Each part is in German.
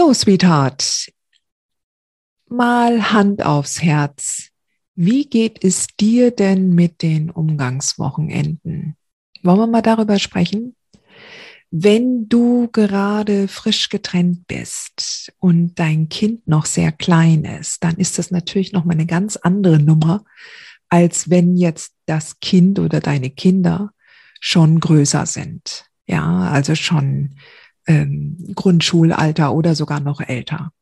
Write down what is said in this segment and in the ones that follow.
So, Sweetheart, mal Hand aufs Herz. Wie geht es dir denn mit den Umgangswochenenden? Wollen wir mal darüber sprechen? Wenn du gerade frisch getrennt bist und dein Kind noch sehr klein ist, dann ist das natürlich noch mal eine ganz andere Nummer, als wenn jetzt das Kind oder deine Kinder schon größer sind. Ja, also schon ähm, Grundschulalter oder sogar noch älter.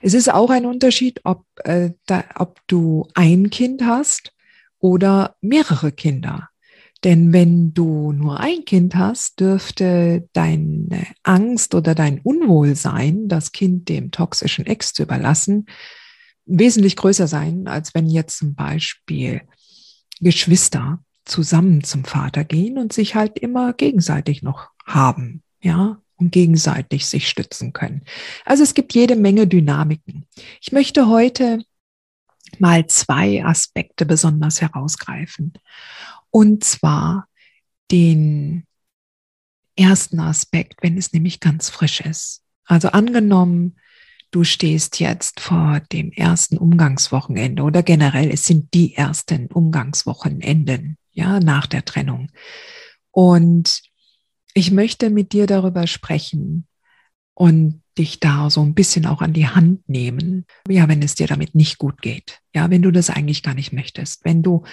Es ist auch ein Unterschied, ob, äh, da, ob du ein Kind hast oder mehrere Kinder. Denn wenn du nur ein Kind hast, dürfte deine Angst oder dein Unwohlsein, das Kind dem toxischen Ex zu überlassen, wesentlich größer sein, als wenn jetzt zum Beispiel Geschwister zusammen zum Vater gehen und sich halt immer gegenseitig noch haben. Ja, und gegenseitig sich stützen können. Also es gibt jede Menge Dynamiken. Ich möchte heute mal zwei Aspekte besonders herausgreifen. Und zwar den ersten Aspekt, wenn es nämlich ganz frisch ist. Also angenommen, du stehst jetzt vor dem ersten Umgangswochenende oder generell, es sind die ersten Umgangswochenenden, ja, nach der Trennung. Und ich möchte mit dir darüber sprechen und dich da so ein bisschen auch an die Hand nehmen. Ja, wenn es dir damit nicht gut geht. Ja, wenn du das eigentlich gar nicht möchtest. Wenn du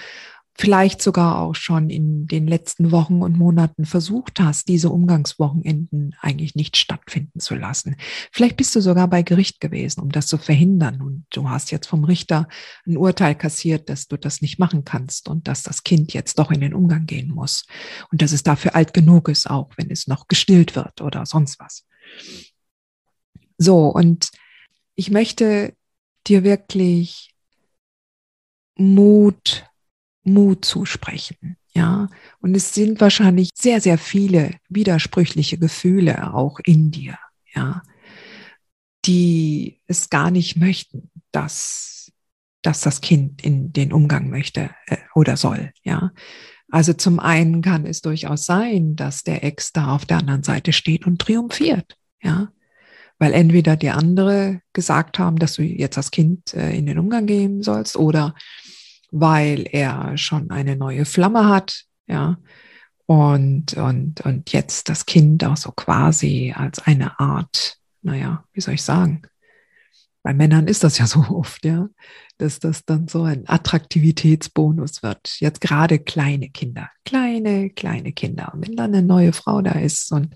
vielleicht sogar auch schon in den letzten Wochen und Monaten versucht hast, diese Umgangswochenenden eigentlich nicht stattfinden zu lassen. Vielleicht bist du sogar bei Gericht gewesen, um das zu verhindern und du hast jetzt vom Richter ein Urteil kassiert, dass du das nicht machen kannst und dass das Kind jetzt doch in den Umgang gehen muss und dass es dafür alt genug ist, auch wenn es noch gestillt wird oder sonst was. So, und ich möchte dir wirklich Mut Mut zusprechen. Ja, und es sind wahrscheinlich sehr, sehr viele widersprüchliche Gefühle auch in dir. Ja, die es gar nicht möchten, dass, dass das Kind in den Umgang möchte äh, oder soll. Ja, also zum einen kann es durchaus sein, dass der Ex da auf der anderen Seite steht und triumphiert. Ja, weil entweder die andere gesagt haben, dass du jetzt das Kind äh, in den Umgang gehen sollst oder weil er schon eine neue Flamme hat, ja, und, und, und jetzt das Kind auch so quasi als eine Art, naja, wie soll ich sagen? Bei Männern ist das ja so oft, ja, dass das dann so ein Attraktivitätsbonus wird. Jetzt gerade kleine Kinder, kleine, kleine Kinder. Und wenn dann eine neue Frau da ist und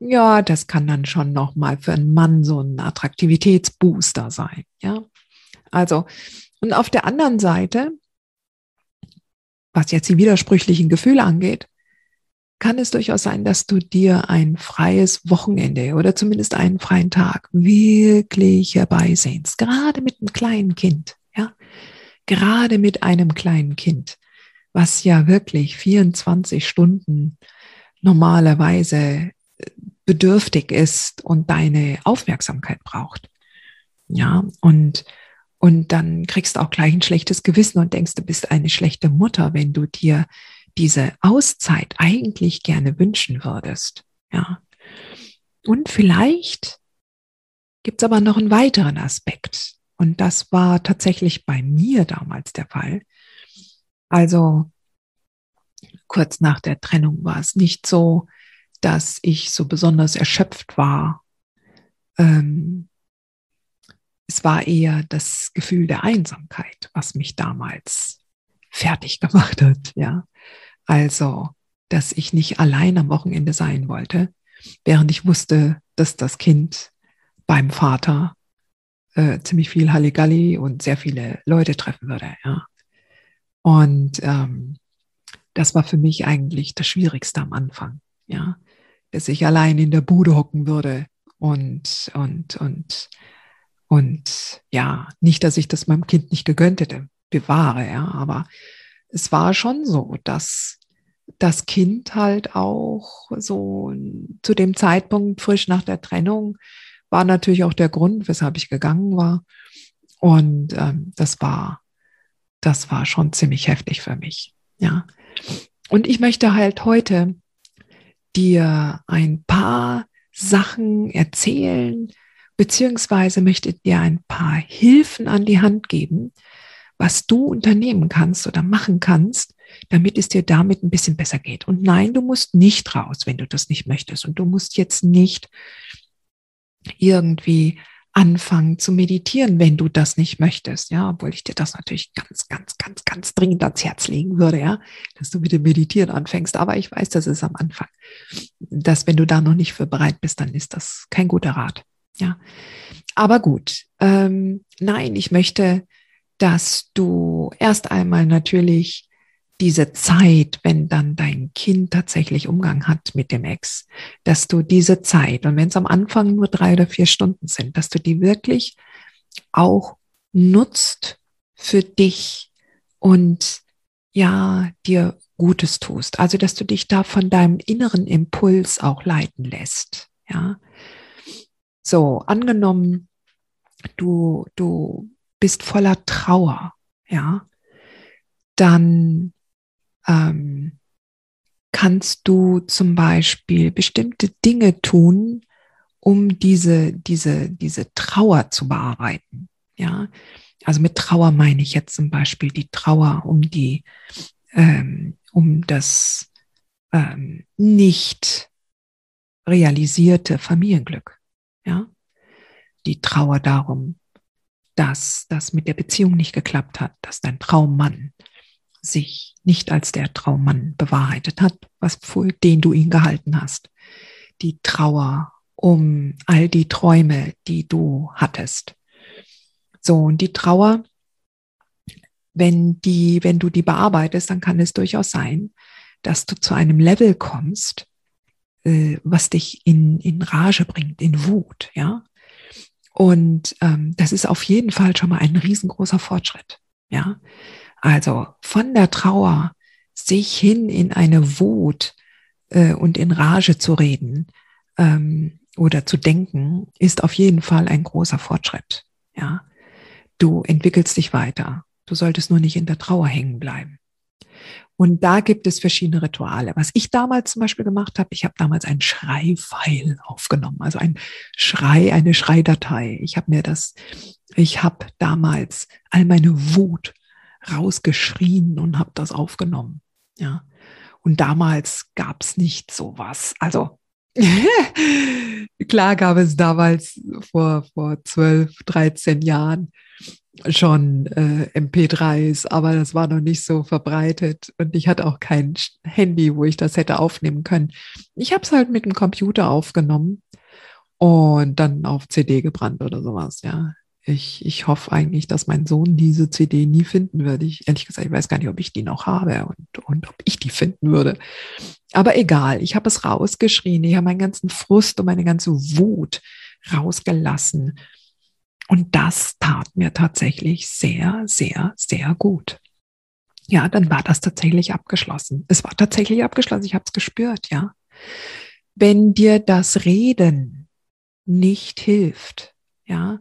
ja, das kann dann schon nochmal für einen Mann so ein Attraktivitätsbooster sein, ja. Also und auf der anderen Seite, was jetzt die widersprüchlichen Gefühle angeht, kann es durchaus sein, dass du dir ein freies Wochenende oder zumindest einen freien Tag wirklich herbeisehnst. Gerade mit einem kleinen Kind, ja. Gerade mit einem kleinen Kind, was ja wirklich 24 Stunden normalerweise äh, bedürftig ist und deine Aufmerksamkeit braucht. Ja, und und dann kriegst du auch gleich ein schlechtes Gewissen und denkst, du bist eine schlechte Mutter, wenn du dir diese Auszeit eigentlich gerne wünschen würdest. Ja. Und vielleicht gibt es aber noch einen weiteren Aspekt. Und das war tatsächlich bei mir damals der Fall. Also kurz nach der Trennung war es nicht so, dass ich so besonders erschöpft war. Ähm, es war eher das Gefühl der Einsamkeit, was mich damals fertig gemacht hat, ja. Also, dass ich nicht allein am Wochenende sein wollte, während ich wusste, dass das Kind beim Vater äh, ziemlich viel Halligalli und sehr viele Leute treffen würde. Ja. Und ähm, das war für mich eigentlich das Schwierigste am Anfang. Ja, dass ich allein in der Bude hocken würde und und und und ja, nicht, dass ich das meinem Kind nicht gegönnt hätte, bewahre, ja, aber es war schon so, dass das Kind halt auch so zu dem Zeitpunkt frisch nach der Trennung war natürlich auch der Grund, weshalb ich gegangen war. Und ähm, das war, das war schon ziemlich heftig für mich. Ja. Und ich möchte halt heute dir ein paar Sachen erzählen, beziehungsweise möchte dir ein paar Hilfen an die Hand geben, was du unternehmen kannst oder machen kannst, damit es dir damit ein bisschen besser geht. Und nein, du musst nicht raus, wenn du das nicht möchtest. Und du musst jetzt nicht irgendwie anfangen zu meditieren, wenn du das nicht möchtest, ja, obwohl ich dir das natürlich ganz, ganz, ganz, ganz dringend ans Herz legen würde, ja, dass du mit dem Meditieren anfängst. Aber ich weiß, das ist am Anfang, dass wenn du da noch nicht für bereit bist, dann ist das kein guter Rat, ja. Aber gut, ähm, nein, ich möchte, dass du erst einmal natürlich diese Zeit, wenn dann dein Kind tatsächlich Umgang hat mit dem Ex, dass du diese Zeit, und wenn es am Anfang nur drei oder vier Stunden sind, dass du die wirklich auch nutzt für dich und ja, dir Gutes tust. Also, dass du dich da von deinem inneren Impuls auch leiten lässt. Ja. So, angenommen, du, du bist voller Trauer. Ja. Dann ähm, kannst du zum Beispiel bestimmte Dinge tun, um diese, diese, diese Trauer zu bearbeiten. Ja, also mit Trauer meine ich jetzt zum Beispiel die Trauer um die, ähm, um das ähm, nicht realisierte Familienglück. Ja, die Trauer darum, dass das mit der Beziehung nicht geklappt hat, dass dein Traummann sich nicht als der Traummann bewahrheitet hat, was für den du ihn gehalten hast. Die Trauer um all die Träume, die du hattest. So, und die Trauer, wenn die, wenn du die bearbeitest, dann kann es durchaus sein, dass du zu einem Level kommst, äh, was dich in, in Rage bringt, in Wut, ja. Und ähm, das ist auf jeden Fall schon mal ein riesengroßer Fortschritt, ja. Also von der Trauer sich hin in eine Wut äh, und in Rage zu reden ähm, oder zu denken, ist auf jeden Fall ein großer Fortschritt. Ja, du entwickelst dich weiter. Du solltest nur nicht in der Trauer hängen bleiben. Und da gibt es verschiedene Rituale. Was ich damals zum Beispiel gemacht habe, ich habe damals ein Schreifeil aufgenommen, also ein Schrei, eine Schreidatei. Ich habe mir das, ich habe damals all meine Wut rausgeschrien und habe das aufgenommen. Ja. Und damals gab es nicht sowas. Also klar gab es damals vor, vor 12, 13 Jahren schon äh, MP3s, aber das war noch nicht so verbreitet und ich hatte auch kein Handy, wo ich das hätte aufnehmen können. Ich habe es halt mit dem Computer aufgenommen und dann auf CD gebrannt oder sowas, ja. Ich, ich hoffe eigentlich, dass mein Sohn diese CD nie finden würde. Ich, ehrlich gesagt, ich weiß gar nicht, ob ich die noch habe und, und ob ich die finden würde. Aber egal, ich habe es rausgeschrien. Ich habe meinen ganzen Frust und meine ganze Wut rausgelassen. Und das tat mir tatsächlich sehr, sehr, sehr gut. Ja, dann war das tatsächlich abgeschlossen. Es war tatsächlich abgeschlossen. Ich habe es gespürt, ja. Wenn dir das Reden nicht hilft, ja,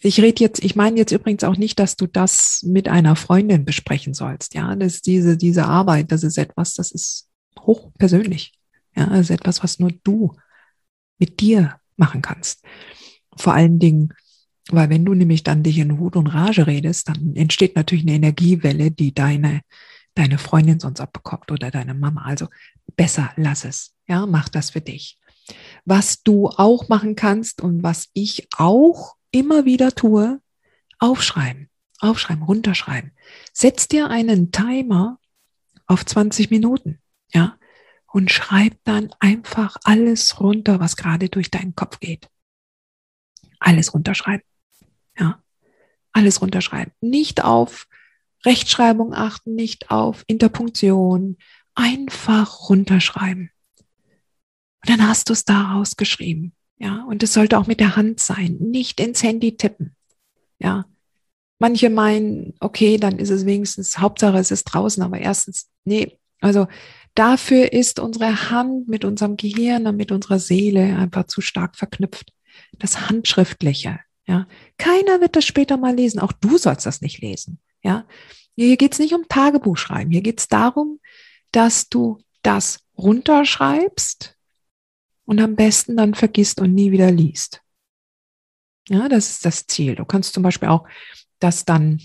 ich rede jetzt, ich meine jetzt übrigens auch nicht, dass du das mit einer Freundin besprechen sollst. Ja, das ist diese, diese Arbeit, das ist etwas, das ist hochpersönlich. Ja, das ist etwas, was nur du mit dir machen kannst. Vor allen Dingen, weil wenn du nämlich dann dich in Wut und Rage redest, dann entsteht natürlich eine Energiewelle, die deine, deine Freundin sonst abbekommt oder deine Mama. Also besser lass es. Ja, mach das für dich. Was du auch machen kannst und was ich auch immer wieder tue, aufschreiben, aufschreiben, runterschreiben. Setz dir einen Timer auf 20 Minuten, ja, und schreib dann einfach alles runter, was gerade durch deinen Kopf geht. Alles runterschreiben. Ja, alles runterschreiben. Nicht auf Rechtschreibung achten, nicht auf Interpunktion. Einfach runterschreiben. Und dann hast du es daraus geschrieben. Ja, und es sollte auch mit der Hand sein, nicht ins Handy tippen. Ja, manche meinen, okay, dann ist es wenigstens, Hauptsache es ist draußen, aber erstens, nee, also dafür ist unsere Hand mit unserem Gehirn und mit unserer Seele einfach zu stark verknüpft. Das Handschriftliche, ja. Keiner wird das später mal lesen. Auch du sollst das nicht lesen, ja. Hier geht es nicht um Tagebuch schreiben. Hier geht es darum, dass du das runterschreibst und am besten dann vergisst und nie wieder liest. Ja, das ist das Ziel. Du kannst zum Beispiel auch das dann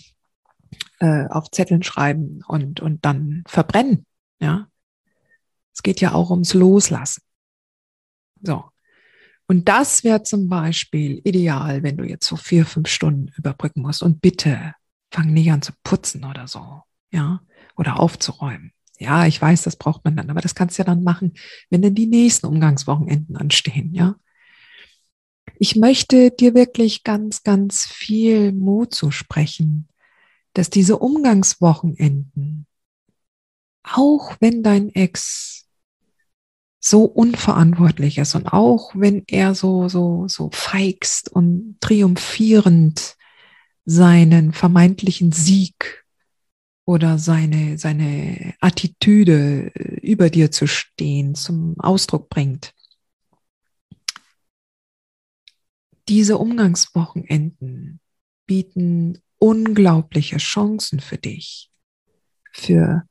äh, auf Zetteln schreiben und, und dann verbrennen. Ja, es geht ja auch ums Loslassen. So. Und das wäre zum Beispiel ideal, wenn du jetzt so vier, fünf Stunden überbrücken musst. Und bitte fang nicht an zu putzen oder so. Ja, oder aufzuräumen. Ja, ich weiß, das braucht man dann, aber das kannst du ja dann machen, wenn dann die nächsten Umgangswochenenden anstehen, ja. Ich möchte dir wirklich ganz, ganz viel Mut zusprechen, dass diese Umgangswochenenden, auch wenn dein Ex so unverantwortlich ist und auch wenn er so, so, so feigst und triumphierend seinen vermeintlichen Sieg oder seine, seine Attitüde äh, über dir zu stehen zum Ausdruck bringt. Diese Umgangswochenenden bieten unglaubliche Chancen für dich, für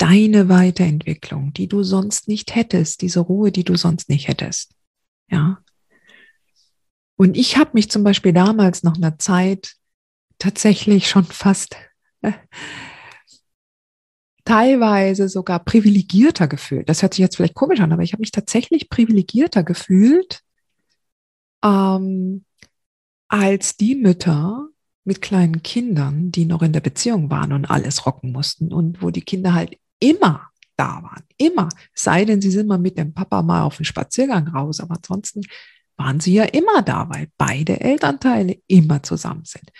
deine Weiterentwicklung, die du sonst nicht hättest, diese Ruhe, die du sonst nicht hättest. Ja. Und ich habe mich zum Beispiel damals nach einer Zeit tatsächlich schon fast äh, teilweise sogar privilegierter gefühlt. Das hört sich jetzt vielleicht komisch an, aber ich habe mich tatsächlich privilegierter gefühlt ähm, als die Mütter mit kleinen Kindern, die noch in der Beziehung waren und alles rocken mussten und wo die Kinder halt immer da waren, immer. Sei denn, sie sind mal mit dem Papa mal auf den Spaziergang raus, aber ansonsten waren sie ja immer da, weil beide Elternteile immer zusammen sind.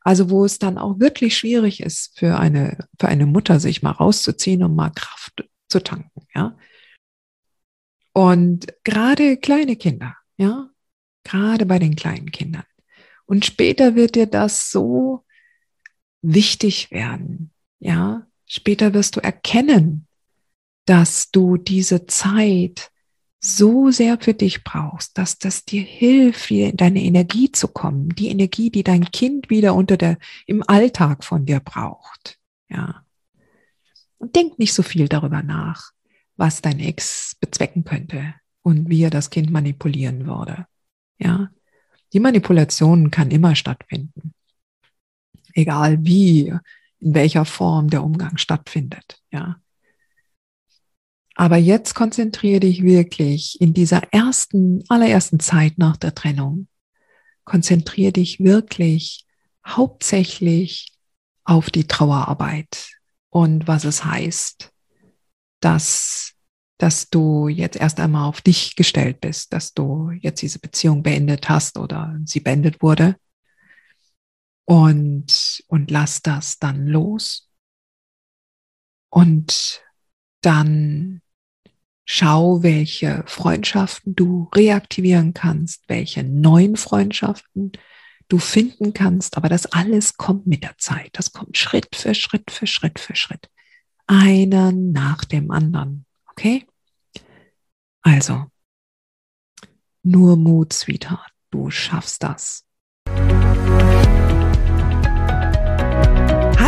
Also wo es dann auch wirklich schwierig ist für eine, für eine Mutter, sich mal rauszuziehen und mal Kraft zu tanken, ja. Und gerade kleine Kinder, ja, gerade bei den kleinen Kindern. Und später wird dir das so wichtig werden, ja. Später wirst du erkennen, dass du diese Zeit so sehr für dich brauchst, dass das dir hilft, wieder in deine Energie zu kommen, die Energie, die dein Kind wieder unter der, im Alltag von dir braucht. Ja. Und denk nicht so viel darüber nach, was dein Ex bezwecken könnte und wie er das Kind manipulieren würde. Ja. Die Manipulation kann immer stattfinden. Egal wie, in welcher Form der Umgang stattfindet. Ja. Aber jetzt konzentriere dich wirklich in dieser ersten, allerersten Zeit nach der Trennung. Konzentriere dich wirklich hauptsächlich auf die Trauerarbeit und was es heißt, dass, dass du jetzt erst einmal auf dich gestellt bist, dass du jetzt diese Beziehung beendet hast oder sie beendet wurde. Und, und lass das dann los. Und dann Schau, welche Freundschaften du reaktivieren kannst, welche neuen Freundschaften du finden kannst. Aber das alles kommt mit der Zeit. Das kommt Schritt für Schritt für Schritt für Schritt. Einer nach dem anderen. Okay? Also, nur Mut, Sweetheart. Du schaffst das.